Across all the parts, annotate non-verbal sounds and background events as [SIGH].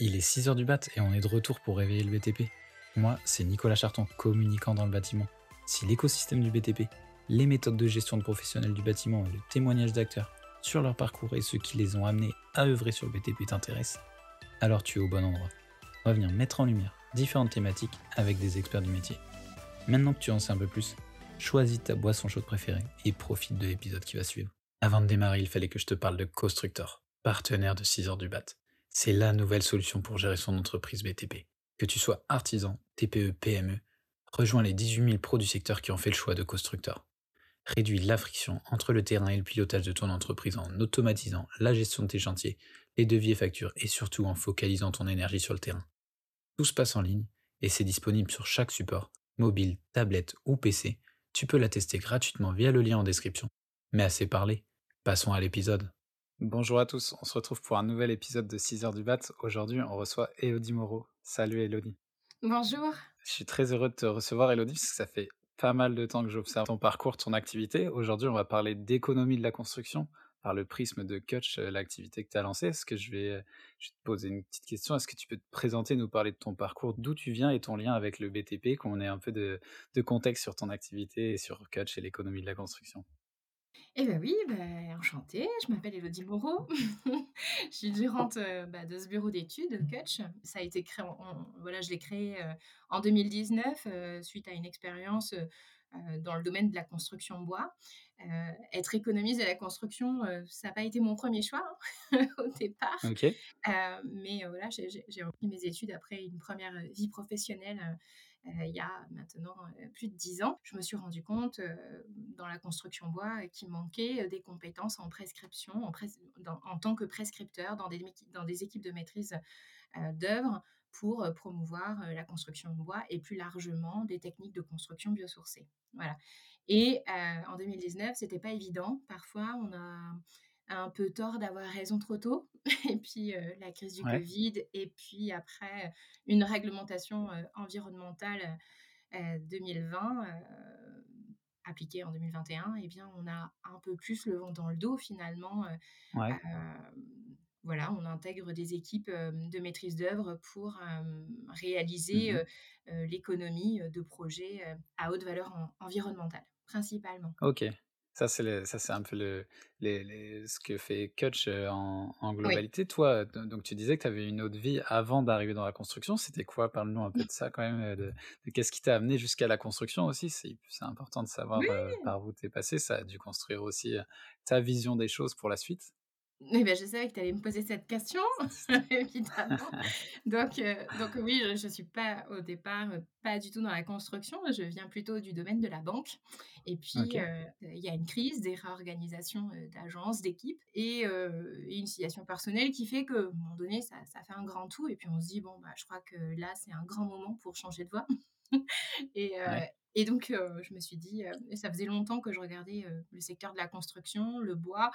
Il est 6h du bat et on est de retour pour réveiller le BTP. Moi, c'est Nicolas Charton, communicant dans le bâtiment. Si l'écosystème du BTP, les méthodes de gestion de professionnels du bâtiment et le témoignage d'acteurs sur leur parcours et ceux qui les ont amenés à œuvrer sur le BTP t'intéressent, alors tu es au bon endroit. On va venir mettre en lumière différentes thématiques avec des experts du métier. Maintenant que tu en sais un peu plus, choisis ta boisson chaude préférée et profite de l'épisode qui va suivre. Avant de démarrer, il fallait que je te parle de Constructor, partenaire de 6 heures du BAT. C'est la nouvelle solution pour gérer son entreprise BTP. Que tu sois artisan, TPE, PME, rejoins les 18 000 pros du secteur qui ont fait le choix de Constructor. Réduis la friction entre le terrain et le pilotage de ton entreprise en automatisant la gestion de tes chantiers, les devis et factures et surtout en focalisant ton énergie sur le terrain. Tout se passe en ligne et c'est disponible sur chaque support, mobile, tablette ou PC. Tu peux la tester gratuitement via le lien en description. Mais assez parlé, passons à l'épisode. Bonjour à tous, on se retrouve pour un nouvel épisode de 6 heures du bat. Aujourd'hui, on reçoit Elodie Moreau. Salut Elodie. Bonjour. Je suis très heureux de te recevoir Elodie parce que ça fait pas mal de temps que j'observe ton parcours, ton activité. Aujourd'hui, on va parler d'économie de la construction par le prisme de Coach, euh, l'activité que tu as lancée. Est-ce que je vais, euh, je vais te poser une petite question? Est-ce que tu peux te présenter, nous parler de ton parcours, d'où tu viens et ton lien avec le BTP, qu'on ait un peu de, de contexte sur ton activité et sur Coach et l'économie de la construction? Eh bien oui, bah, enchantée, je m'appelle Elodie Moreau. [LAUGHS] je suis gérante euh, bah, de ce bureau d'études, Coach. Ça a été créé, voilà, je l'ai créé euh, en 2019 euh, suite à une expérience dans le domaine de la construction bois. être économiste de la construction, ça n'a pas été mon premier choix hein, [LAUGHS] au départ. mais voilà, j'ai repris mes études après une première vie professionnelle il y a maintenant euh, plus de dix ans, je me suis rendu compte euh, dans la construction bois qu'il manquait des compétences en prescription, en, tant que prescripteur dans des, équipes de maîtrise d'œuvre pour promouvoir la construction bois et plus largement des techniques de construction biosourcée. Voilà. Et en 2019, c'était pas évident. Parfois, on a un peu tort d'avoir raison trop tôt. [LAUGHS] Et puis la crise du Covid, et puis après une réglementation environnementale 2020 appliquée en 2021, et eh bien on a un peu plus le vent dans le dos finalement. voilà, on intègre des équipes de maîtrise d'œuvre pour réaliser mmh l'économie de projets à haute valeur environnementale, principalement. Ok, ça, c'est ça, c'est un peu le, les, ce que fait Kutch en, en globalité. Toi, donc tu disais que tu avais une autre vie avant d'arriver dans la construction. C'était quoi? Parle-nous un peu de ça quand même. De, qu'est-ce qui t'a amené jusqu'à la construction aussi? C'est important de savoir par où t'es passé. Ça a dû construire aussi ta vision des choses pour la suite. Eh ben, je savais que tu allais me poser cette question, [LAUGHS] évidemment. [LAUGHS] donc, euh, donc oui, je ne suis pas au départ euh, pas du tout dans la construction. Je viens plutôt du domaine de la banque. Et puis, euh, il y a une crise, des réorganisations d'agences, d'équipes et, une situation personnelle qui fait qu'à un moment donné, ça, ça, fait un grand tout. Et puis, on se dit, bon, bah, je crois que là, c'est un grand moment pour changer de voie. [LAUGHS] et, Et donc, je me suis dit, ça faisait longtemps que je regardais le secteur de la construction, le bois,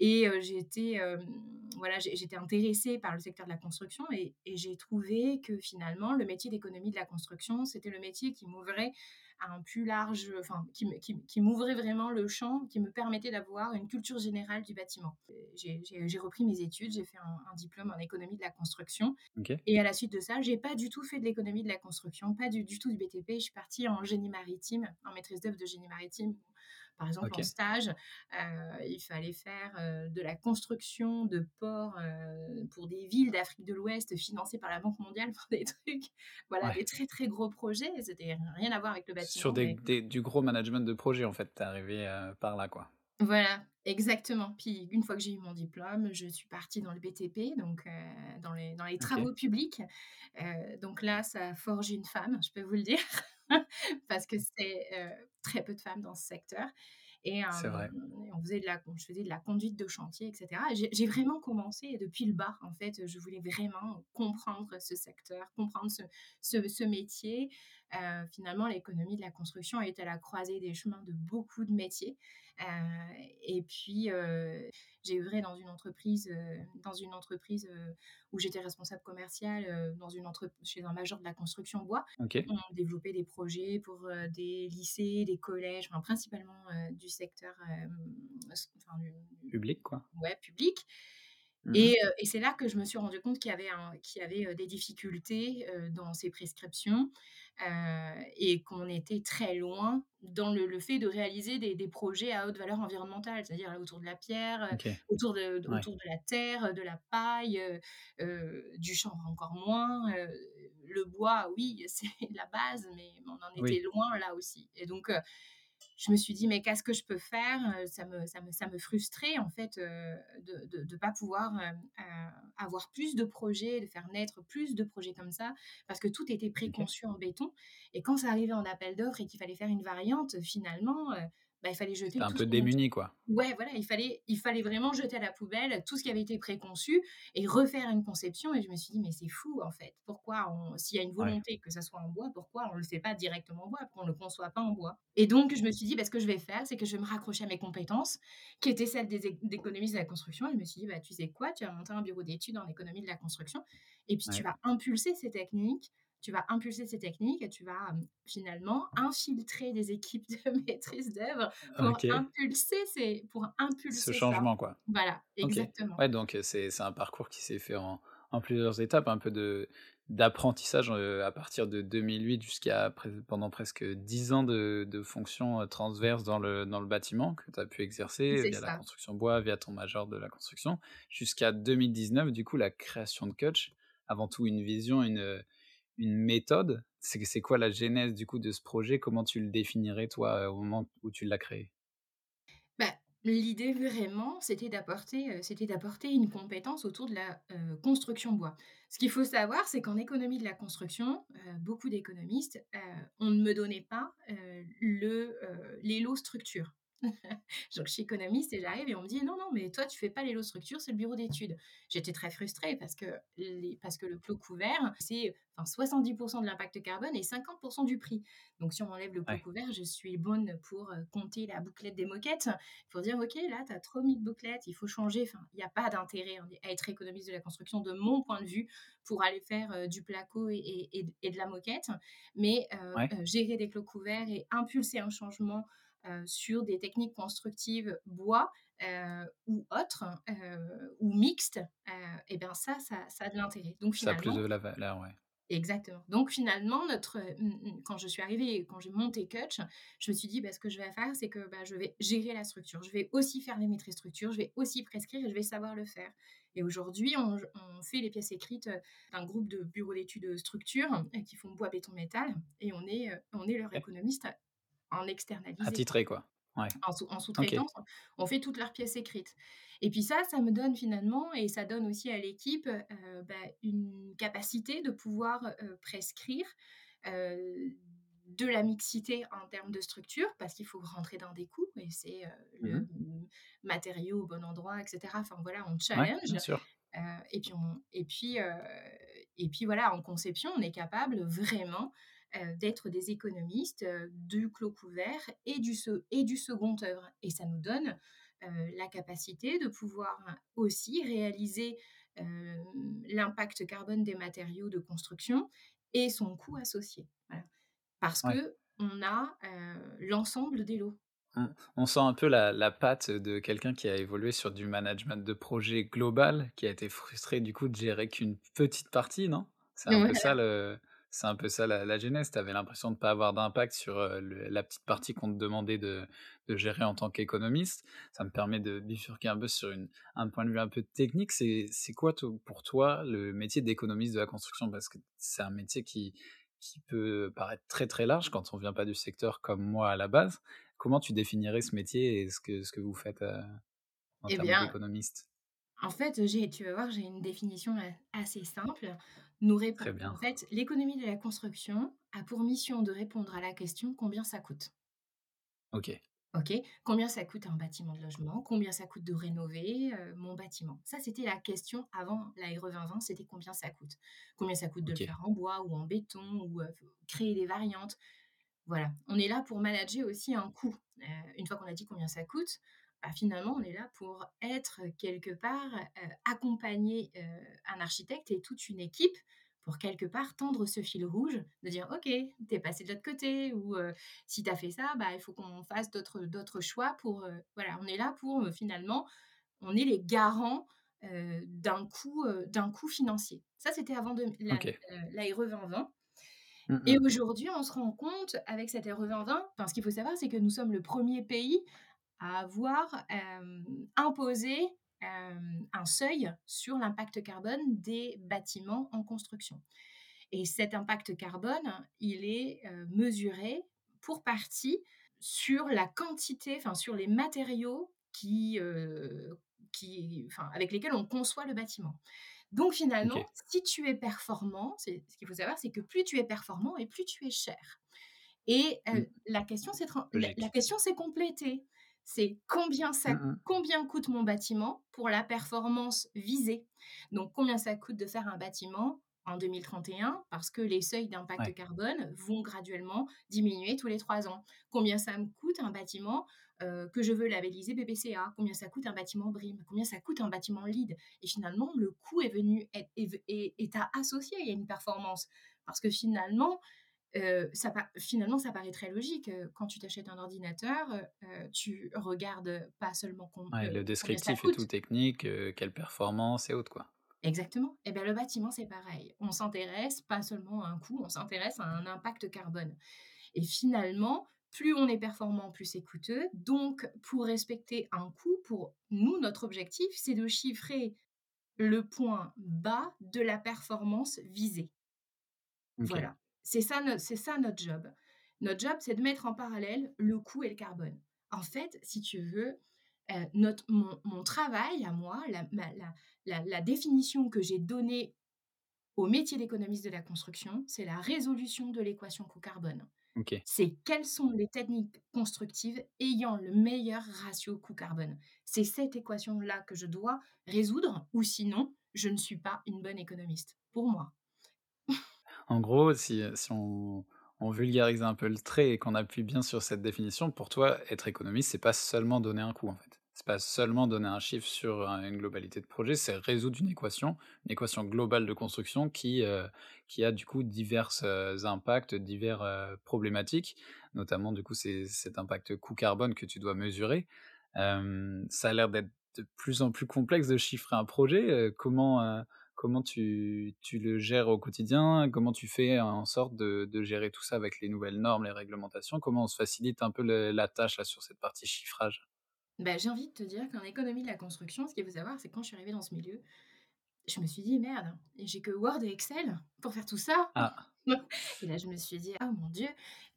et j'étais voilà, j'étais intéressée par le secteur de la construction et, et j'ai trouvé que finalement, le métier d'économie de la construction, c'était le métier qui m'ouvrait à un plus large, enfin, qui, qui, qui m'ouvrait vraiment le champ, qui me permettait d'avoir une culture générale du bâtiment. J'ai repris mes études, j'ai fait un, diplôme en économie de la construction. Et à la suite de ça, j'ai pas du tout fait de l'économie de la construction, pas du, du, tout du BTP. Je suis partie en génie maritime, en maîtrise d'œuvre de génie maritime par exemple, en stage, euh, il fallait faire euh, de la construction de ports euh, pour des villes d'Afrique de l'Ouest financées par la Banque mondiale pour des [LAUGHS] trucs, voilà, des très très gros projets. C'était rien à voir avec le bâtiment. Sur des, du gros management de projet, en fait, t'es arrivé par là, quoi. Voilà, exactement. Puis une fois que j'ai eu mon diplôme, je suis partie dans le BTP, donc dans, les, dans les travaux publics. donc là, ça a forgé une femme, je peux vous le dire. [LAUGHS] parce que c'est très peu de femmes dans ce secteur. Et, on faisait de la, je faisais de la conduite de chantier, etc. J'ai vraiment commencé depuis le bas, en fait. Je voulais vraiment comprendre ce secteur, comprendre ce, ce, ce métier. finalement, l'économie de la construction est à la croisée des chemins de beaucoup de métiers. Et puis, j'ai œuvré dans une entreprise, dans une entreprise où j'étais responsable commerciale dans une entreprise chez un major de la construction bois. On développait des projets pour des lycées, des collèges, principalement du secteur public, quoi. Ouais, public. Mmh Et c'est là que je me suis rendu compte qu'il y avait un qu'il y avait, heu, des difficultés, dans ces prescriptions, heu et qu'on était très loin dans le le fait de réaliser des des projets à haute valeur environnementale. C'est-à-dire autour de la pierre, OK. autour de d Ouais. autour de la terre, de la paille, du chanvre encore moins, le bois, oui, [LAUGHS] c'est la base, mais on en était Oui. loin là aussi et donc je me suis dit: «Mais qu'est-ce que je peux faire?» heu, ça me ça me ça me frustrait en fait, heu, de de de pas pouvoir, heu, avoir plus de projets, de faire naître plus de projets comme ça, parce que tout était préconçu en béton et quand ça arrivait en appel d'offres et qu'il fallait faire une variante, finalement, bah, il fallait jeter un peu démuni, quoi. Ouais, voilà, il fallait il fallait vraiment jeter à la poubelle tout ce qui avait été préconçu et refaire une conception et je me suis dit: «Mais c'est fou, en fait. Pourquoi on s'il y a une Ouais. volonté que ça soit en bois, pourquoi on le fait pas directement en bois? Pourquoi on le conçoit pas en bois?» et donc je me suis dit: «Bah, ce que je vais faire, c'est que je vais me raccrocher à mes compétences, qui étaient celles des de la construction» et je me suis dit: «Bah, tu sais quoi? Tu vas monter un bureau d'études en économie de la construction et puis tu vas impulser ces techniques tu vas impulser ces techniques et tu vas, finalement infiltrer des équipes de [LAUGHS] maîtrise d'œuvre pour impulser ces pour Ce impulser ça». changement, quoi. Voilà, exactement. Ouais, donc c'est un parcours qui s'est fait en en plusieurs étapes, un peu de d'apprentissage, à partir de 2008 jusqu'à pendant presque 10 ans de de fonctions, transverses dans le dans le bâtiment que tu as pu exercer via la construction bois, via ton major de la construction, jusqu'à 2019, du coup, la création de Kutch. Avant tout une vision, une, une méthode? C'est quoi la genèse, du coup, de ce projet? Comment tu le définirais, toi, au moment où tu l'as créé? Bah, l'idée vraiment, c'était d'apporter, heu, c'était une compétence autour de la, heu, construction bois. Ce qu'il faut savoir, c'est qu'en économie de la construction, beaucoup d'économistes, on ne me donnait pas, heu, le, heu, l'élo structure. [LAUGHS] Donc je suis économiste et j'arrive et on me dit: «Non, non, mais toi tu fais pas l'élo structure, c'est le bureau d'études». J'étais très frustrée parce que les parce que le clos couvert, c'est enfin 70 de l'impact carbone et 50% du prix. Donc si on enlève le clos Ouais. couvert, je suis bonne pour, heu, compter la bouclette des moquettes, pour dire: «OK, là, tu as trop mis de bouclettes, il faut changer». Enfin, il y a pas d'intérêt en à être économiste de la construction de mon point de vue pour aller faire, heu, du placo et et et d et de la moquette. Mais Ouais. heu, gérer des clos couverts et impulser un changement, sur des techniques constructives bois, heu, ou autres, heu, ou mixtes, et ben ça ça ça a de l'intérêt. Donc Ça a plus finalement de la valeur, ouais. Exactement. Donc finalement, notre, mmh mh, quand je suis arrivée et quand j'ai monté Kutch, je me suis dit: «Bah, ce que je vais faire, c'est que, bah, je vais gérer la structure. Je vais aussi faire les maîtrises structures, je vais aussi prescrire et je vais savoir le faire» et aujourd'hui, on on fait les pièces écrites, d'un groupe de bureaux d'études, et qui font bois, béton, métal et on est, on est leur OK. économiste en externalisé. Attitré, quoi. Ouais. En sous en sous-traitance, on fait toutes leurs pièces écrites et puis ça, ça me donne finalement et ça donne aussi à l'équipe, bah, une capacité de pouvoir, prescrire, de la mixité en termes de structure parce qu'il faut rentrer dans des coûts et c'est, Mmh le mh. m matériau au bon endroit et cetera. Enfin voilà, on Ouais, challenge, bien sûr. et puis on et puis, et puis voilà, en conception, on est capable vraiment, d'être des économistes, heu, du clos couvert et du et du second œuvre et ça nous donne, heu, la capacité de pouvoir aussi réaliser, l'impact carbone des matériaux de construction et son coût associé. Voilà. Parce Ouais. qu'on a, heu, l'ensemble des lots. On on sent un peu la la patte de quelqu'un qui a évolué sur du management de projet global, qui a été frustré du coup de gérer qu'une petite partie, non? C'est un peu ça le c'est un peu ça la la genèse. Tu avais l'impression de pas avoir d'impact sur, le la petite partie qu'on te demandait de de gérer en tant qu'économiste. Ça me permet de bifurquer un peu sur une un point de vue un peu technique. C'est quoi pour toi le métier d'économiste de la construction? Parce que c'est un métier qui qui peut paraître très, très large quand on vient pas du secteur comme moi à la base. Comment tu définirais ce métier et ce que ce que vous faites, en Eh termes d'économiste? En fait, j'ai tu vas voir, j'ai une définition assez simple. Nous répond en fait, l'économie de la construction a pour mission de répondre à la question: «Combien ça coûte?» OK. OK? Combien ça coûte un bâtiment de logement? Combien ça coûte de rénover, heu, mon bâtiment? Ça, c'était la question avant la RE 2020, c'était combien ça coûte? Combien ça coûte de le faire en bois ou en béton ou, heu, f créer des variantes? Voilà. On est là pour manager aussi un coût. Heu, une fois qu'on a dit combien ça coûte, bah, finalement, on est là pour être quelque part, heu, accompagner, heu, un architecte et toute une équipe pour quelque part tendre ce fil rouge, de dire: «OK, tu es passé de l'autre côté» ou, heu, «Si tu as fait ça, bah, il faut qu'on fasse d'autres d'autres choix pour», heu, voilà, on est là pour, heu, finalement, on est les garants, d'un coût, d'un coût financier. Ça, c'était avant de la, OK. la RE 2020. Mmh Et mh. aujourd'hui, on se rend compte avec cette RE 2020, enfin, ce qu'il faut savoir, c'est que nous sommes le premier pays à avoir hem, imposé hem, un seuil sur l'impact carbone des bâtiments en construction. Et cet impact carbone, il est euh, mesuré pour partie sur la quantité, enfin sur les matériaux qui, euh, qui, enfin, avec lesquels on conçoit le bâtiment. Donc finalement, si tu es performant, ce qu'il faut savoir, c'est que plus tu es performant et plus tu es cher. Et Mmh. euh, la question, c'est la, la question, c'est compléter. C'est combien ça, Mmh mh. combien coûte mon bâtiment pour la performance visée? Donc combien ça coûte de faire un bâtiment en 2031 parce que les seuils d'impact Ouais. carbone vont graduellement diminuer tous les trois ans? Combien ça me coûte un bâtiment euh, que je veux labelliser BBCA Combien ça coûte un bâtiment BRIM? Combien ça coûte un bâtiment LEED Et finalement, le coût est venu est, est, est, est à associer à une performance parce que finalement, euh, ça, finalement, ça paraît très logique. Quand tu t'achètes un ordinateur, euh, tu regardes pas seulement Ouais, euh, le descriptif et tout technique, quelle performance et autres, quoi. Exactement. Et bien le bâtiment, c'est pareil. On s'intéresse pas seulement à un coût, on s'intéresse à un impact carbone. Et finalement, plus on est performant, plus c'est coûteux. Donc, pour respecter un coût, pour nous, notre objectif, c'est de chiffrer le point bas de la performance visée. Voilà, c'est ça, c'est ça notre job. Notre job, c'est de mettre en parallèle le coût et le carbone. En fait, si tu veux, notre mon mon travail à moi, la ma la la la définition que j'ai donnée au métier d'économiste de la construction, c'est la résolution de l'équation coût-carbone. C'est quelles sont les techniques constructives ayant le meilleur ratio coût-carbone. C'est cette équation-là que je dois résoudre ou sinon, je ne suis pas une bonne économiste, pour moi. En gros, si, heu, si on on vulgarise un peu le trait et qu'on appuie bien sur cette définition, pour toi, être économiste, c'est pas seulement donner un coût, en fait. C'est pas seulement donner un chiffre sur un une globalité de projet, c'est résoudre une équation, une équation globale de construction qui, qui a du coup diverses, heu, impacts, divers, problématiques. Notamment du coup, cet impact coût carbone que tu dois mesurer. Ça a l'air d'être de plus en plus complexe de chiffrer un projet, comment, Comment tu tu le gères au quotidien? Comment tu fais en sorte de de gérer tout ça avec les nouvelles normes, les réglementations? Comment on se facilite un peu le la tâche là sur cette partie chiffrage? Bah, j'ai envie de te dire qu'en économie de la construction, ce qu'il faut savoir, c'est que quand je suis arrivée dans ce milieu, je me suis dit: «Merde, j'ai que Word et Excel pour faire tout ça?» Ah, [LAUGHS] et là, je me suis dit: «Oh mon Dieu,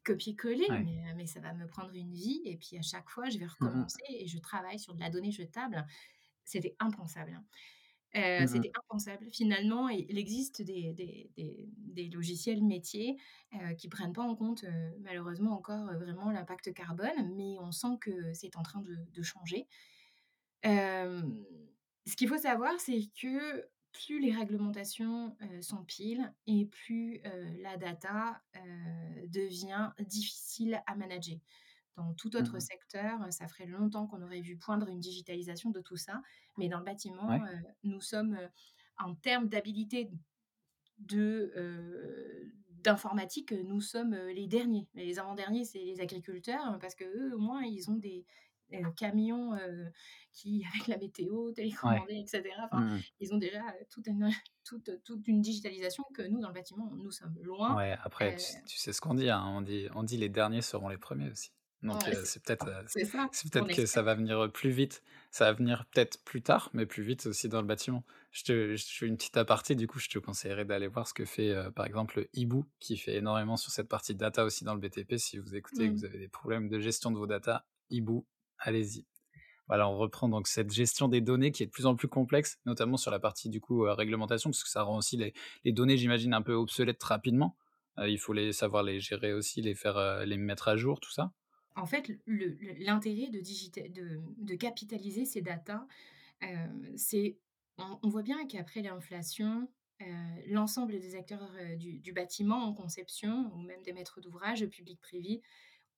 copier-coller, ouais. mais, mais ça va me prendre une vie et puis à chaque fois, je vais Mmh mh. recommencer et je travaille sur de la donnée jetable». C'était impensable, Heu, Mmh mh. c'était impensable. Finalement, il il existe des des des des logiciels métiers, heu, qui prennent pas en compte, heu, malheureusement encore, heu, vraiment l'impact carbone, mais on sent que c'est en train de de changer. Ce qu'il faut savoir, c'est que plus les réglementations, s'empilent et plus, la data, devient difficile à manager. Dans tout Mmh autre mh. secteur, ça ferait longtemps qu'on aurait vu poindre une digitalisation de tout ça, mais dans le bâtiment, Ouais. heu, nous sommes, heu, en termes d'habilité de, heu, d'informatique, nous sommes, les derniers. Les avant-derniers, c'est les agriculteurs, parce qu'eux, au moins, ils ont des, camions, qui [LAUGHS] avec la météo, télécommandés et cetera. Enfin, Mmh mh. ils ont déjà, toute une [LAUGHS] toute toute une digitalisation que nous, dans le bâtiment, nous sommes loin. Ouais, après tu sais ce qu'on dit, hein, on dit on dit: «Les derniers seront les premiers» aussi. Donc ouais, c'est peut-être, que ça va venir, plus vite. Ça va venir peut-être plus tard, mais plus vite aussi dans le bâtiment. Je te je fais une petite aparté, du coup, je te conseillerais d'aller voir ce que fait, par exemple, Hibou, qui fait énormément sur cette partie data aussi dans le BTP. Si vous écoutez et que Mmh. vous avez des problèmes de gestion de vos data, Hibou, allez-y. Voilà, on reprend donc cette gestion des données qui est de plus en plus complexe, notamment sur la partie du coup, réglementation, parce que ça rend aussi les les données, j'imagine, un peu obsolètes rapidement. Il faut les savoir les gérer aussi, les faire, les mettre à jour, tout ça? En fait, l'intérêt de digita de de capitaliser ces datas, heu, c'est on on voit bien qu'après l'inflation, heu, l'ensemble des acteurs, heu, du du bâtiment en conception ou même des maîtres d'ouvrage, publics, privés,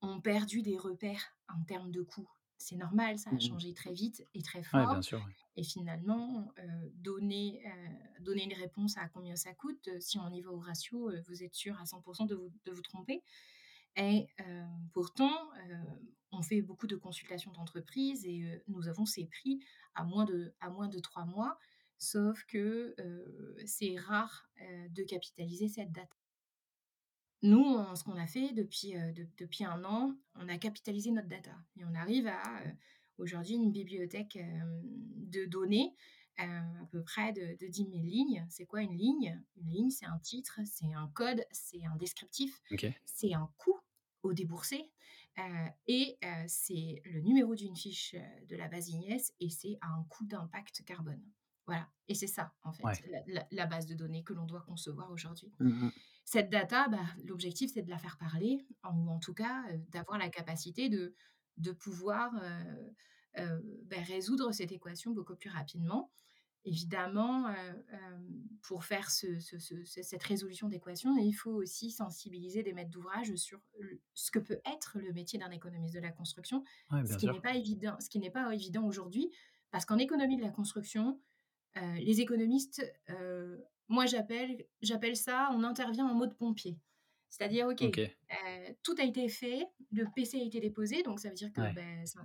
ont perdu des repères en termes de coûts. C'est normal, ça a Mmh mh. changé très vite et très Ouais, bien fort sûr, et finalement, donner, une réponse à combien ça coûte, si on y va au ratio, vous êtes sûr à 100 de vous de vous tromper et pourtant, on fait beaucoup de consultations d'entreprise et nous avons ces prix à moins de à moins de 3 mois. sauf que c'est rare de capitaliser cette data. Nous, on- ce qu'on a fait depuis, de- depuis un an, on a capitalisé notre data et on arrive à aujourd'hui une bibliothèque de données à peu près de, de 10 000 lignes. C'est quoi une ligne? Une ligne, c'est un titre, c'est un code, c'est un descriptif, c'est un coût au déboursé euh, et euh, c'est le numéro d'une fiche euh, de la base IGNES et c'est un coût d'impact carbone. Voilà, et c'est ça, en fait, Ouais. la, base de données que l'on doit concevoir aujourd'hui. Mmh mh. Cette data, bah, l'objectif, c'est de la faire parler, en- ou en tout cas euh, d'avoir la capacité de, de pouvoir euh, bah, résoudre cette équation beaucoup plus rapidement. Évidemment, euh, euh, pour faire ce- ce- ce- ce- cette résolution d'équation, il faut aussi sensibiliser des maîtres d'ouvrage sur ce que peut être le métier d'un économiste de la construction, Ouais, ce qui n'est pas évident, ce qui n'est pas évident aujourd'hui, parce qu'en économie de la construction, les économistes, moi j'appelle j'appelle ça, on intervient en mode pompier. C'est-à-dire, OK, tout a été fait, le PC a été déposé, donc ça veut dire que, Ouais. ça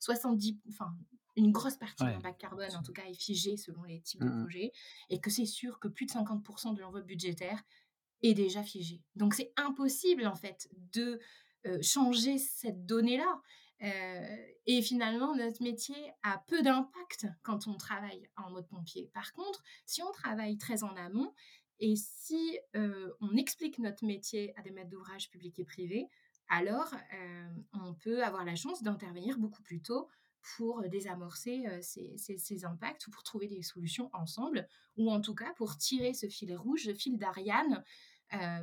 70 enfin, une grosse partie de Ouais. l'impact carbone, en tout cas, est figée selon les types de Mmh mh. projets et que c'est sûr que plus de 50 de l'enveloppe budgétaire est déjà figée. Donc c'est impossible, en fait, de, changer cette donnée-là. Et finalement, notre métier a peu d'impact quand on travaille en mode pompier. Par contre, si on travaille très en amont et si, on explique notre métier à des maîtres d'ouvrage publics et privés, alors, on peut avoir la chance d'intervenir beaucoup plus tôt pour, désamorcer, ces impacts ou pour trouver des solutions ensemble ou en tout cas pour tirer ce fil rouge, ce fil d'Ariane,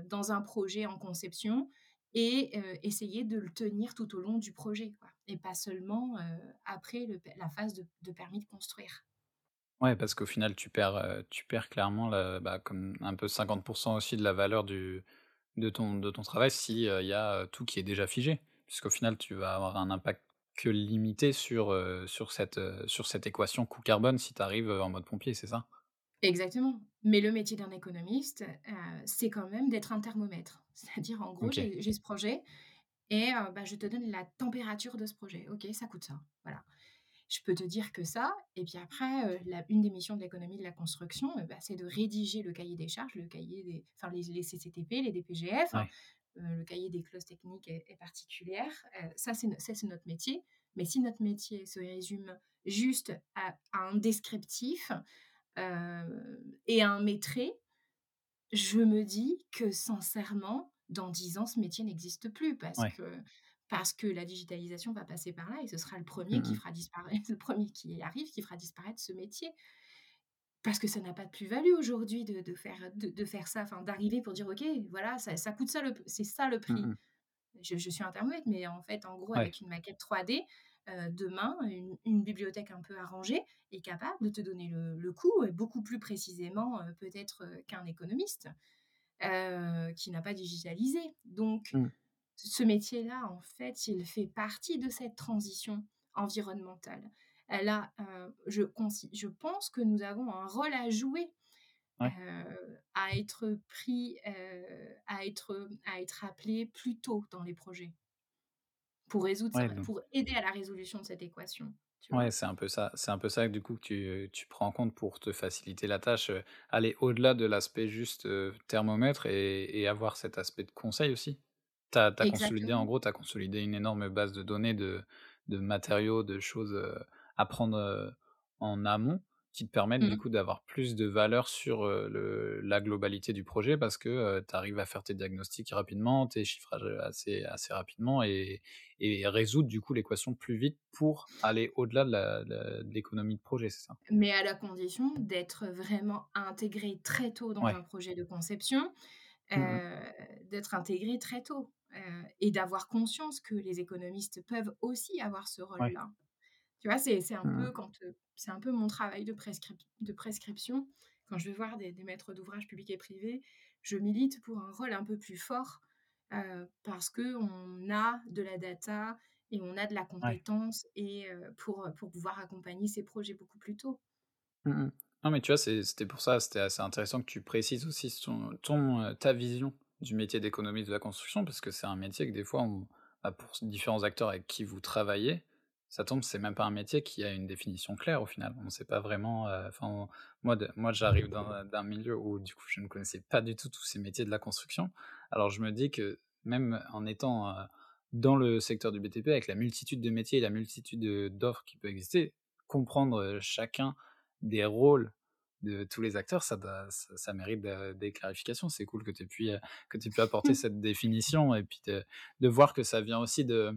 dans un projet en conception et essayer de le tenir tout au long du projet, et pas seulement, après la phase de permis de construire. Ouais, parce qu'au final, tu perds, heu, tu perds clairement le bah, comme un peu 50% aussi de la valeur du de ton de ton travail si, heu, il y a, tout qui est déjà figé. Puisqu'au final, tu vas avoir un impact que limité sur, sur cette, sur cette équation coût carbone si tu arrives, en mode pompier, c'est ça? Exactement, mais le métier d'un économiste, heu, c'est quand même d'être un thermomètre. [LAUGHS] C'est-à-dire, en gros, j'ai ce projet et bah, je te donne la température de ce projet. OK, ça coûte ça, voilà. Je peux te dire que ça et puis après, la une des missions de l'économie de la construction, bah, c'est de rédiger le cahier des charges, le cahier des enfin les les CCTP, les DPGF, Ouais. le cahier des clauses techniques et et particulières. Heu, ça c'est notre métier. Mais si notre métier se résume juste à à un descriptif, et à un métré, je me dis que sincèrement, dans 10 ans, ce métier n'existe plus parce Ouais. que parce que la digitalisation va passer par là et ce sera le premier Mmh qui mh. fera disparaître [LAUGHS] le premier qui y arrive, qui fera disparaître ce métier. Parce que ça n'a pas de plus-value aujourd'hui de de faire de de faire ça, enfin d'arriver pour dire: «OK, voilà, ça ça coûte ça c'est ça le Mmh prix». Je je suis un thermomètre, mais en fait, en gros, Ouais. avec une maquette 3D, heu, demain, une une bibliothèque un peu arrangée est capable de te donner le le coût et beaucoup plus précisément, peut-être, qu'un économiste qui n'a pas digitalisé. Donc Mmh. Ce métier-là, en fait, il fait partie de cette transition environnementale. Elle a, heu, je pense que nous avons un rôle à jouer, Ouais. heu, à être pris, heu, à être, à être appelés plus tôt dans les projets pour résoudre ça, Ouais, donc pour aider à la résolution de cette équation, tu Ouais, c'est un peu ça. C'est un peu ça, du coup, que tu tu prends en compte pour te faciliter la tâche, aller au-delà de l'aspect juste, thermomètre et et avoir cet aspect de conseil aussi? Tu as consolidé, en gros, tu as consolidé une énorme base de données de de matériaux, de choses, à prendre, en amont, qui te permettent, du Mmh. coup, d'avoir plus de valeur sur, le la globalité du projet parce que, heu, tu arrives à faire tes diagnostics rapidement, tes chiffrages, assez assez rapidement et et résoudre du coup l'équation plus vite pour aller au-delà de l'économie de projet, c'est ça? Mais à la condition d'être vraiment intégré très tôt dans un projet de conception, Mmh mh. heu, d'être intégré très tôt, heu et d'avoir conscience que les économistes peuvent aussi avoir ce Ouais. rôle-là. Tu vois? C'est un Mmh peu quand, heu, c'est un peu mon travail de prescrip de prescription. Quand je vais voir des des maîtres d'ouvrage publics et privés, je milite pour un rôle un peu plus fort, heu, parce qu'on a de la data et on a de la Ouais. compétence et pour, pour pouvoir accompagner ces projets beaucoup plus tôt. Mmh mh. Non, mais tu vois, c'était pour ça, c'était assez intéressant que tu précises aussi ton, heu, ta vision du métier d'économiste de la construction parce que c'est un métier que des fois bah, pour différents acteurs avec qui vous travaillez, Ça tombe, c'est même pas un métier qui a une définition claire au final. On sait pas vraiment, enfin, moi moi j'arrive d'un d'un milieu où du coup je ne connaissais pas du tout tous ces métiers de la construction. Alors je me dis que même en étant, dans le secteur du BTP avec la multitude de métiers et la multitude, d'offres qui peut exister, comprendre, chacun des rôles de tous les acteurs, ça doit ça ça mérite de des clarifications. C'est cool que tu pu, heu, que tu apporter [LAUGHS] cette définition et puis de de voir que ça vient aussi de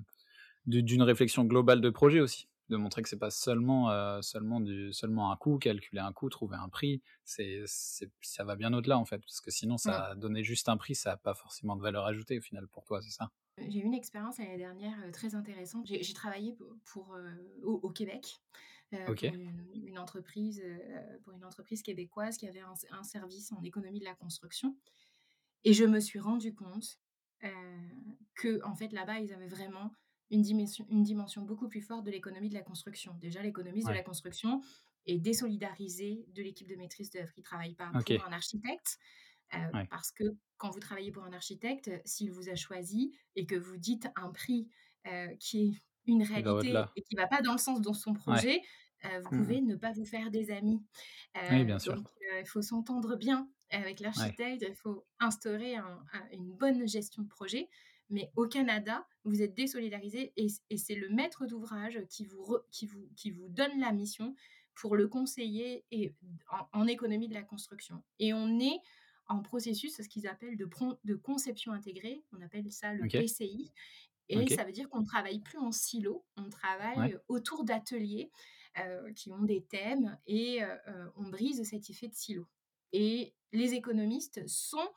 du d'une réflexion globale de projet aussi. De montrer que c'est pas seulement, heu, seulement du seulement un coût, calculer un coût, trouver un prix. C'est ça va bien au-delà en fait, parce que sinon ça donner juste un prix, ça a pas forcément de valeur ajoutée au final pour toi, c'est ça? J'ai eu une expérience l'année dernière, très intéressante. J'ai travaillé pou pour, au Québec, heu, pour une une entreprise, heu, pour une entreprise québécoise qui avait un service en économie de la construction et je me suis rendu compte, heu, qu'en fait là-bas, ils avaient vraiment une dimension une dimension beaucoup plus forte de l'économie de la construction. Déjà, l'économiste de la construction est désolidarisé de l'équipe de maîtrise d'œuvre. Il travaille pas pour un architecte, ouais. parce que quand vous travaillez pour un architecte, s'il vous a choisi et que vous dites un prix, qui est une réalité et qui va pas dans le sens de son Ouais. projet, vous Mmh mh. pouvez ne pas vous faire des amis. Oui, bien sûr. donc il faut s'entendre bien avec l'architecte, il faut instaurer un un une bonne gestion de projet. Mais au Canada, vous êtes désolidarisés et c'est le maître d'ouvrage qui vous re qui vous qui vous donne la mission pour le conseiller et en en économie de la construction et on est en processus, ce qu'ils appellent de, conception intégrée, on appelle ça le OK, PCI, et ça veut dire qu'on ne travaille plus en silo, on ouais, travaille autour d'ateliers euh, qui ont des thèmes et euh, on brise cet effet de silo. Et les économistes sont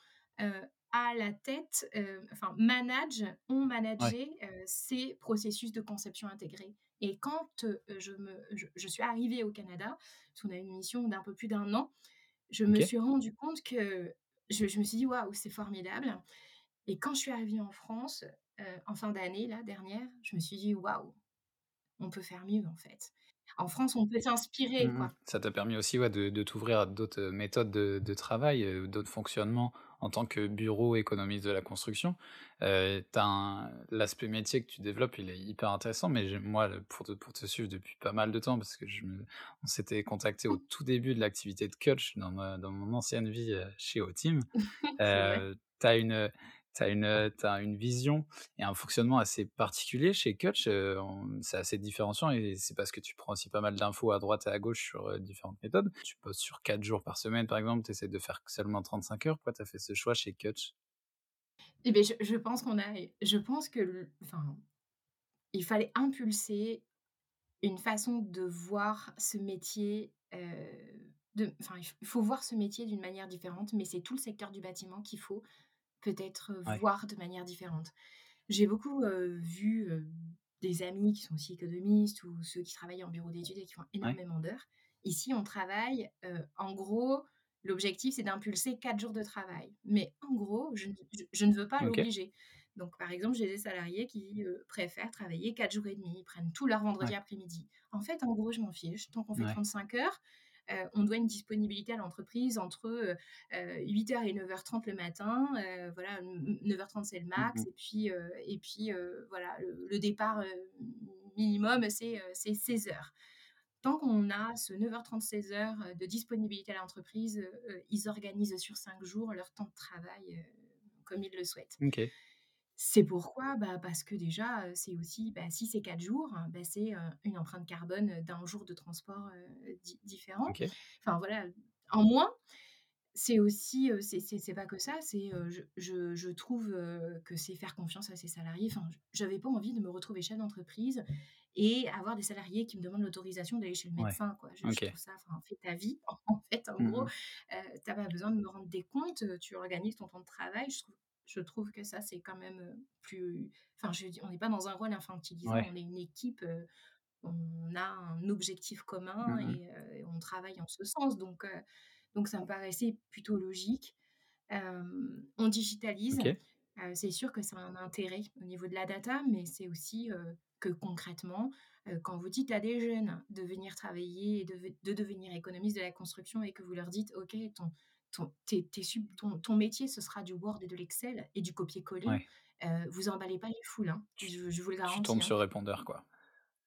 euh, à la tête, enfin, managent, ont managé ces processus de conception intégrée. Et quand je, me, je, je suis arrivée au Canada, parce qu'on a une mission d'un peu plus d'un an, je me suis rendu compte que je je me suis dit: «Waouh, c'est formidable» et quand je suis arrivée en France, heu, en fin d'année là, dernière, je me suis dit: «Waouh, on peut faire mieux en fait». En France, on peut s'inspirer Mmh. Ça t'a permis aussi, ouais, de de t'ouvrir à d'autres, heu, méthodes de de travail, heu, d'autres fonctionnements en tant que bureau économiste de la construction. Un l'aspect métier que tu développes, il est hyper intéressant, mais moi, pour te pour te suivre depuis pas mal de temps, parce que je me on s'était contacté au tout début de l'activité de coach dans ma dans mon ancienne vie, chez Otim. Heu, tu as une, tu une, heu, une vision et un fonctionnement assez particulier chez on c'est assez différenciant et c'est parce que tu prends aussi pas mal d'infos à droite et à gauche sur, différentes méthodes. Tu bosses sur 4 jours par semaine, par exemple, tu essaies de faire seulement 35 heures. Pourquoi tu as fait ce choix chez Kutch? Et beh, je je pense qu'on a je pense que enfin, il fallait impulser une façon de voir ce métier, de enfin, il faut voir ce métier d'une manière différente, mais c'est tout le secteur du bâtiment qu'il faut peut-être, Ouais, voir de manière différente. J'ai beaucoup, vu, des amis qui sont aussi économistes ou ceux qui travaillent en bureau d'études et qui font ouais, énormément d'heures. Ici, on travaille, en gros, l'objectif, c'est d'impulser 4 jours de travail. Mais en gros, je ne je je ne veux pas l'obliger. Donc par exemple, j'ai des salariés qui, préfèrent travailler 4 jours et demi. Ils prennent tout leur vendredi ouais, après-midi. En fait, en gros, je m'en fiche. Tant qu'on fait ouais. 35 heures, heu, on doit une disponibilité à l'entreprise entre, heu heu, 8:00 et 9:30 le matin, voilà, n 9:30 c'est le Mmh max et puis, et puis, voilà, le le départ, minimum c'est, heu, c'est 16:00. Tant qu'on a ce 9:30-16:00, heu, de disponibilité à l'entreprise, ils organisent sur 5 jours leur temps de travail, comme ils le souhaitent. C'est pourquoi? Bah, parce que déjà, c'est aussi, bah, si c'est 4 jours, bah, c'est, une empreinte carbone, d'un jour de transport, di différent. Enfin voilà, en moins. C'est aussi, c'est pas que ça, c'est, je je je trouve, que c'est faire confiance à ses salariés. Enfin, j'avais pas envie de me retrouver chef d'entreprise et avoir des salariés qui me demandent l'autorisation d'aller chez le ouais, médecin, quoi. Je trouve ça enfin, fais ta vie, [LAUGHS] en fait, en Mmh gros, heu, tu pas besoin de me rendre des comptes, tu organises ton temps de travail. Je trouve je trouve que ça, c'est quand même, plus enfin, je dire, on n'est pas dans un rôle infantilisant, Ouais. on est une équipe, on a un objectif commun Mmh mh. et on travaille en ce sens donc donc ça me paraissait plutôt logique. On digitalise, c'est sûr que ça a un intérêt au niveau de la data, mais c'est aussi, que concrètement, quand vous dites à des jeunes de venir travailler et de de devenir économiste de la construction et que vous leur dites: «OK, ton ton tes tes sup ton ton métier, ce sera du Word et de l'Excel et du copier-coller», ouais. heu, vous emballez pas les foules, hein. Tu Je je vous le tu garantis, tombes hein. sur répondeur, quoi.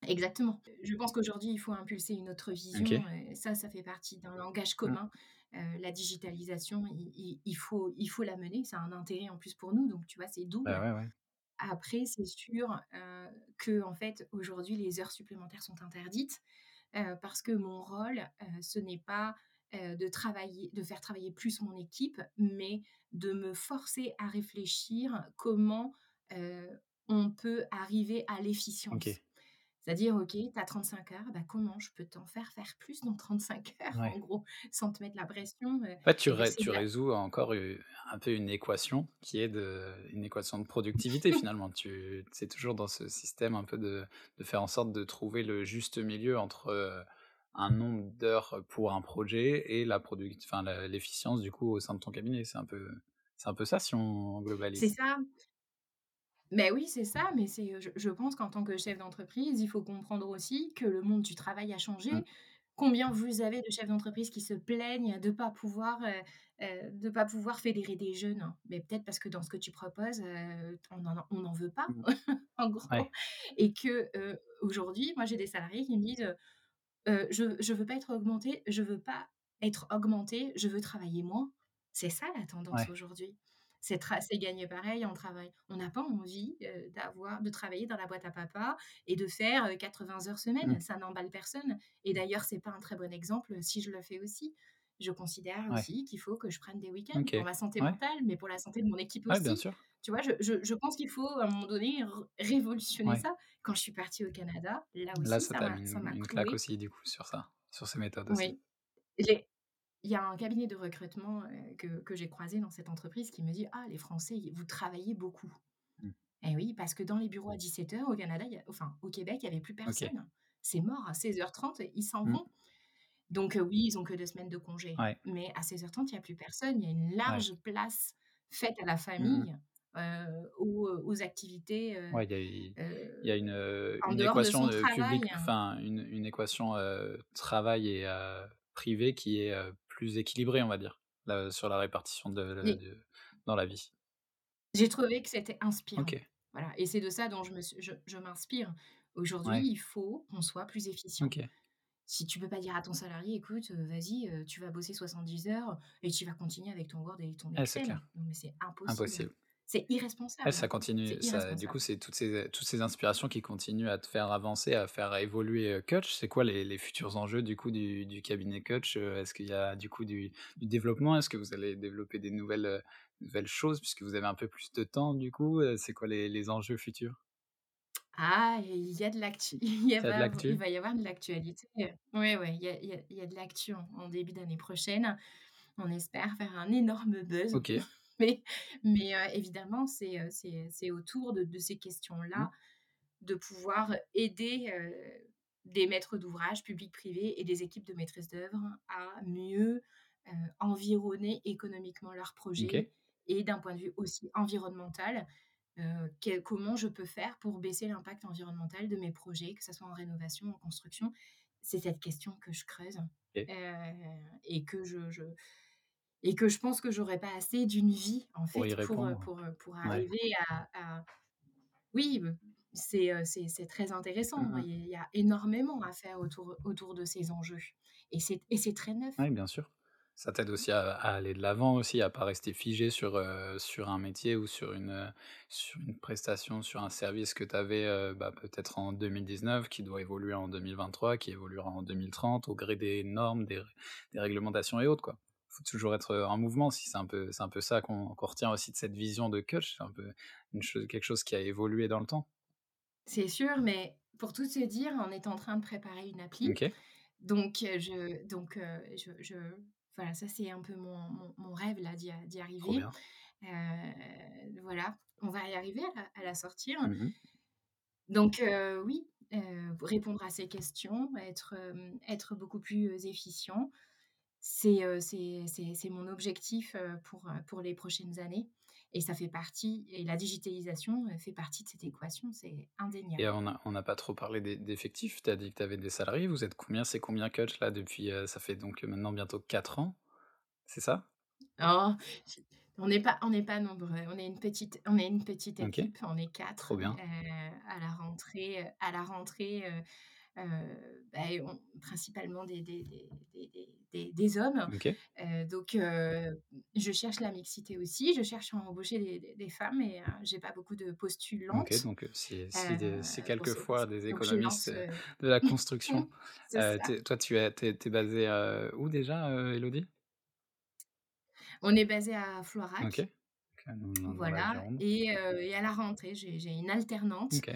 Exactement. Je pense qu'aujourd'hui, il faut impulser une autre vision et ça, ça fait partie d'un langage Mmh. commun. Heu, la digitalisation, il faut il faut la mener. Ça a un intérêt en plus pour nous, donc tu vois, c'est Bah, double. ouais, ouais. Après, c'est sûr, heu, qu'en fait, aujourd'hui, les heures supplémentaires sont interdites, parce que mon rôle, ce n'est pas, heu, de travailler de faire travailler plus mon équipe, mais de me forcer à réfléchir comment, heu, on peut arriver à l'efficience. C'est-à-dire, OK, tu as 35 heures, bah, comment je peux t'en faire faire plus dans 35 heures, en Ouais. gros, sans te mettre la pression, En fait, tu ré résous encore un peu une équation qui est de une équation de productivité [LAUGHS] finalement. Tu c'est toujours dans ce système un peu de de faire en sorte de trouver le juste milieu entre, heu, un nombre d'heures pour un projet et la product enfin l'efficience du coup au sein de ton cabinet. C'est un peu c'est un peu ça si on C'est globalise? ça. Mais oui, c'est ça, mais c'est, je je pense qu'en tant que chef d'entreprise, il faut comprendre aussi que le monde du travail a changé. Mmh. Combien vous avez de chefs d'entreprise qui se plaignent de pas pouvoir, heu, de pas pouvoir fédérer des jeunes? Mais peut-être parce que dans ce que tu proposes, heu, on n'en veut pas, Mmh. [LAUGHS] en gros Ouais. et que, heu, aujourd'hui, moi, j'ai des salariés qui me disent, heu: «Je je veux pas être augmenté, je veux pas être augmenté, je veux travailler moins». C'est ça la tendance Ouais. aujourd'hui. C'est gagner pareil en travail. On n'a pas envie, d'avoir de travailler dans la boîte à papa et de faire, heu, 80 heures Mmh. semaine. Ça n'emballe personne et d'ailleurs, c'est pas un très bon exemple si je le fais aussi. Je considère Ouais. aussi qu'il faut que je prenne des week-ends pour ma santé Ouais. mentale, mais pour la santé de mon équipe Ouais, bien aussi. sûr. Tu vois? Je je je pense qu'il faut à un moment donné révolutionner Ouais. ça. Quand je suis partie au Canada, là Là, aussi, ça ça m'a une une claque aussi du coup sur ça, sur ces méthodes aussi. Oui. J'ai il y a un cabinet de recrutement, heu, que que j'ai croisé dans cette entreprise qui me dit: «Ah les Français, vous travaillez beaucoup». Mmh. Et oui, parce que dans les bureaux à 17:00 au Canada, il y a enfin au Québec, il y avait plus personne. C'est mort à 16:30, ils s'en Mmh. vont. Donc heu, oui, ils ont que 2 semaines de congé, Ouais. mais à 16:30, il y a plus personne. Il y a une Ouais. large place faite à la Mmh mh. famille, aux, heu, aux activités, Ouais, il y a y une, de équation, travail. enfin une une équation, travail et privé qui est, plus équilibrée on va dire, là, sur la répartition de de dans la vie. J'ai trouvé que c'était inspirant. Voilà et c'est de ça dont je m'inspire. Aujourd'hui, Ouais. il faut qu'on soit plus efficient. Si tu peux pas dire à ton salarié: «Écoute, vas-y, tu vas bosser 70 heures et tu vas continuer avec ton Word et ton c'est Excel». clair. Non mais c'est impossible. Impossible. C'est irresponsable. ça continue ça du coup, c'est toutes ces toutes ces inspirations qui continuent à te faire avancer, à faire évoluer, heu, Kutch. C'est quoi les les futurs enjeux du coup du du cabinet Kutch? Heu, est-ce qu'il y a du coup du du développement? Est-ce que vous allez développer des nouvelles, heu, nouvelles choses puisque vous avez un peu plus de temps du coup? C'est quoi les les enjeux futurs? Ah, il y a de l'actu. [LAUGHS] Il y a Tu as de va il l'actu? va y avoir de l'actualité. Ouais, ouais, il y a il y a il y a de l'actu en en début d'année prochaine. On espère faire un énorme buzz, OK. Mais mais heu, évidemment, c'est, heu, c'est c'est autour de de ces questions-là, Mmh. de pouvoir aider, des maîtres d'ouvrage publics, privés et des équipes de maîtrise d'œuvre à mieux, environner économiquement leurs projets et d'un point de vue aussi environnemental, quel comment je peux faire pour baisser l'impact environnemental de mes projets, que ça soit en rénovation, en construction? C'est cette question que je creuse, et que je je et que je pense que j'aurais pas assez d'une vie en Pour y fait pour, pour, pour Ouais. arriver à à oui, c'est, très Mmh intéressant. mh. Il y a il y a énormément à faire autour autour de ces enjeux et c'est et c'est très neuf. Ouais, bien sûr. Ça t'aide aussi à à aller de l'avant aussi, à pas rester figé sur, sur un métier ou sur une, sur une prestation, sur un service que tu avais, heu, bah, peut-être en 2019 qui doit évoluer en 2023, qui évoluera en 2030 au gré des normes, des des réglementations et autres, quoi. Faut toujours être, en mouvement aussi, c'est un peu c'est un peu ça qu'on retient aussi de cette vision de Kutch, c'est un peu une chose quelque chose qui a évolué dans le temps. C'est sûr, mais pour tout te dire, on est en train de préparer une appli, donc je donc je je voilà, ça c'est un peu mon mon mon rêve là d'y arriver. voilà, on va y arriver à la à la sortir. Mmh mh. Donc oui, répondre à ces questions, être, être beaucoup plus, efficient, c'est, mon objectif, pour, pour les prochaines années et ça fait partie et la digitalisation, fait partie de cette équation, c'est Et indéniable. on a on n'a pas trop parlé d'e d'effectifs. Tu as dit que tu avais des salariés, vous êtes combien? C'est combien Kutch là depuis, ça fait donc maintenant bientôt 4 ans, c'est ça? Oh! On n'est pas, on n'est pas nombreux. On est une petite, on est une petite équipe. On est Trop 4 bien. euh, à la rentrée. À la rentrée, euh, euh, on- principalement des, des, des, des, hommes. Euh, donc, euh, je cherche la mixité aussi. Je cherche à embaucher des, femmes et euh, j'ai pas beaucoup de postulantes. donc heu, si si si quelquefois des Donc, économistes, lance. de la [LAUGHS] construction, toi tu es tu es es basée, où déjà, heu, Élodie? On est basé à OK. Floirac. OK, dans dans dans la Voilà. Et, euh, et à la rentrée, j'ai j'ai une alternante OK.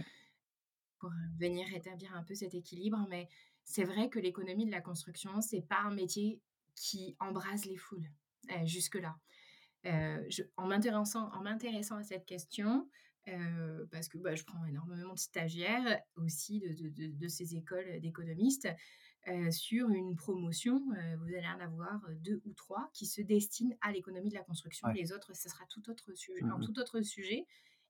Pour venir rétablir un peu cet équilibre. Mais c'est vrai que l'économie de la construction, c'est pas un métier qui embrase les foules euh, jusque-là. Euh, je- en m'intéressant en m'intéressant à cette question, euh, parce que bah, je prends énormément de stagiaires aussi de, de- de- de ces écoles d'économistes, euh, sur une promotion, vous allez en avoir deux ou trois qui se destinent à l'économie de la construction. Ouais. Les autres, ce sera tout autre sujet, Mmh un mh. tout autre sujet.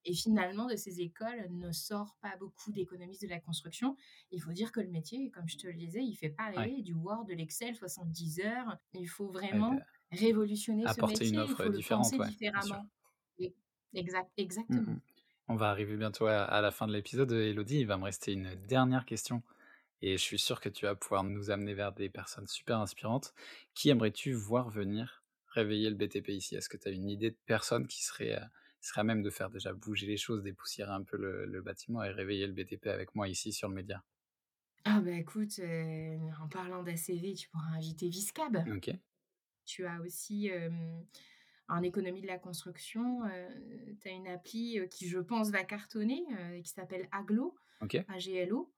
Et finalement, de ces écoles ne sort pas beaucoup d'économistes de la construction. Il faut dire que le métier, comme je te le disais, il fait pas Ouais. rêver du Word, de l'Excel, 70 heures. Il faut Ouais, vraiment bah, révolutionner ce apporter une métier, il offre, faut le différente, penser différemment. Exact, Mmh exactement. On va arriver bientôt à à la fin de l'épisode, heu, Élodie. Il va me rester une dernière question et je suis sûr que tu vas pouvoir nous amener vers des personnes super inspirantes. Qui aimerais-tu voir venir réveiller le BTP ici? Est-ce que tu as une idée de personne qui serait, qui serait à même de faire déjà bouger les choses, dépoussiérer un peu le le bâtiment et réveiller le BTP avec moi ici sur le média? Ah bah écoute, euh, en parlant d'ACV, tu pourras inviter Viscab. OK, Tu as aussi, euh, en économie de la construction, tu as une appli euh, qui, je pense, va cartonner, euh, qui s'appelle Aglo, OK, AGLO.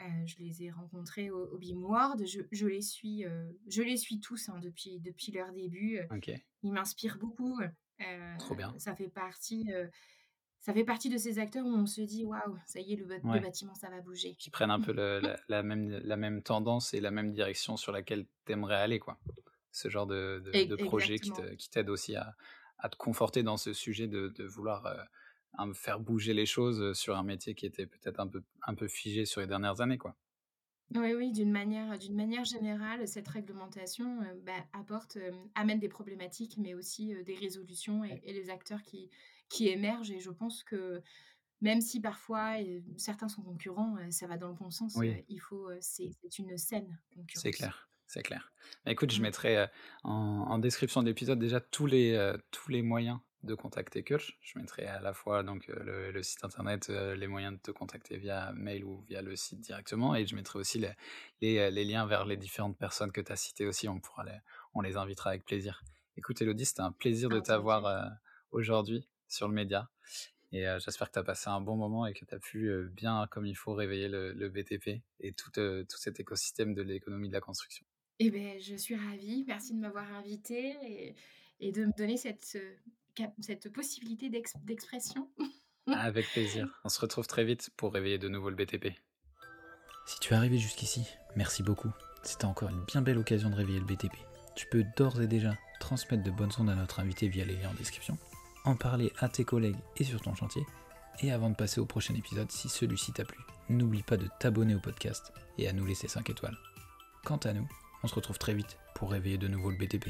Euh, je les ai rencontrés au, au BIM Je, je les suis, euh, je les suis tous hein, depuis, depuis leur début. OK, Ils m'inspirent beaucoup. Euh, trop bien. ça fait partie, euh, ça fait partie de ces acteurs où on se dit waouh, ça y est, le, bâtiment, ça va bouger. Qui prennent un peu le [LAUGHS] la la même la même tendance et la même direction sur laquelle tu aimerais aller, quoi. Ce genre de de de projet qui t'aide aussi à à te conforter dans ce sujet de de vouloir, un faire bouger les choses, sur un métier qui était peut-être un peu un peu figé sur les dernières années, quoi. Oui, oui, d'une manière, d'une manière générale, cette réglementation euh, bah, apporte, euh, amène des problématiques, mais aussi euh, des résolutions et, les acteurs qui, qui émergent. Et je pense que même si parfois certains sont concurrents, euh, ça va dans le bon sens. euh, il faut, euh, c'est, c'est une saine C'est concurrence. clair, c'est clair. Bah, écoute, je Mm. mettrai, en en description de l'épisode déjà tous les, tous les moyens de contacter Kölsch. Je mettrai à la fois donc, heu, le le site internet, heu, les moyens de te contacter via mail ou via le site directement et je mettrai aussi les les, liens vers les différentes personnes que tu as citées aussi, on pourra les on les invitera avec plaisir. Écoute Élodie, c'était un plaisir de t'avoir, Entendu. heu, aujourd'hui sur le média et j'espère que tu as passé un bon moment et que tu as pu, bien comme il faut réveiller le le BTP et tout, cet écosystème de l'économie de la construction. Eh ben, je suis ravie. Merci de m'avoir invitée et, et de me donner cette, euh, cette possibilité d'ex- d'expression. Avec plaisir. [LAUGHS] On se retrouve très vite pour réveiller de nouveau le BTP. Si tu es arrivé jusqu'ici, merci beaucoup. C'était encore une bien belle occasion de réveiller le BTP. Tu peux d'ores et déjà transmettre de bonnes ondes à notre invité via les liens en description, en parler à tes collègues et sur ton chantier, et avant de passer au prochain épisode, si celui-ci t'a plu, n'oublie pas de t'abonner au podcast et à nous laisser 5 étoiles. Quant à nous, on se retrouve très vite pour réveiller de nouveau le BTP.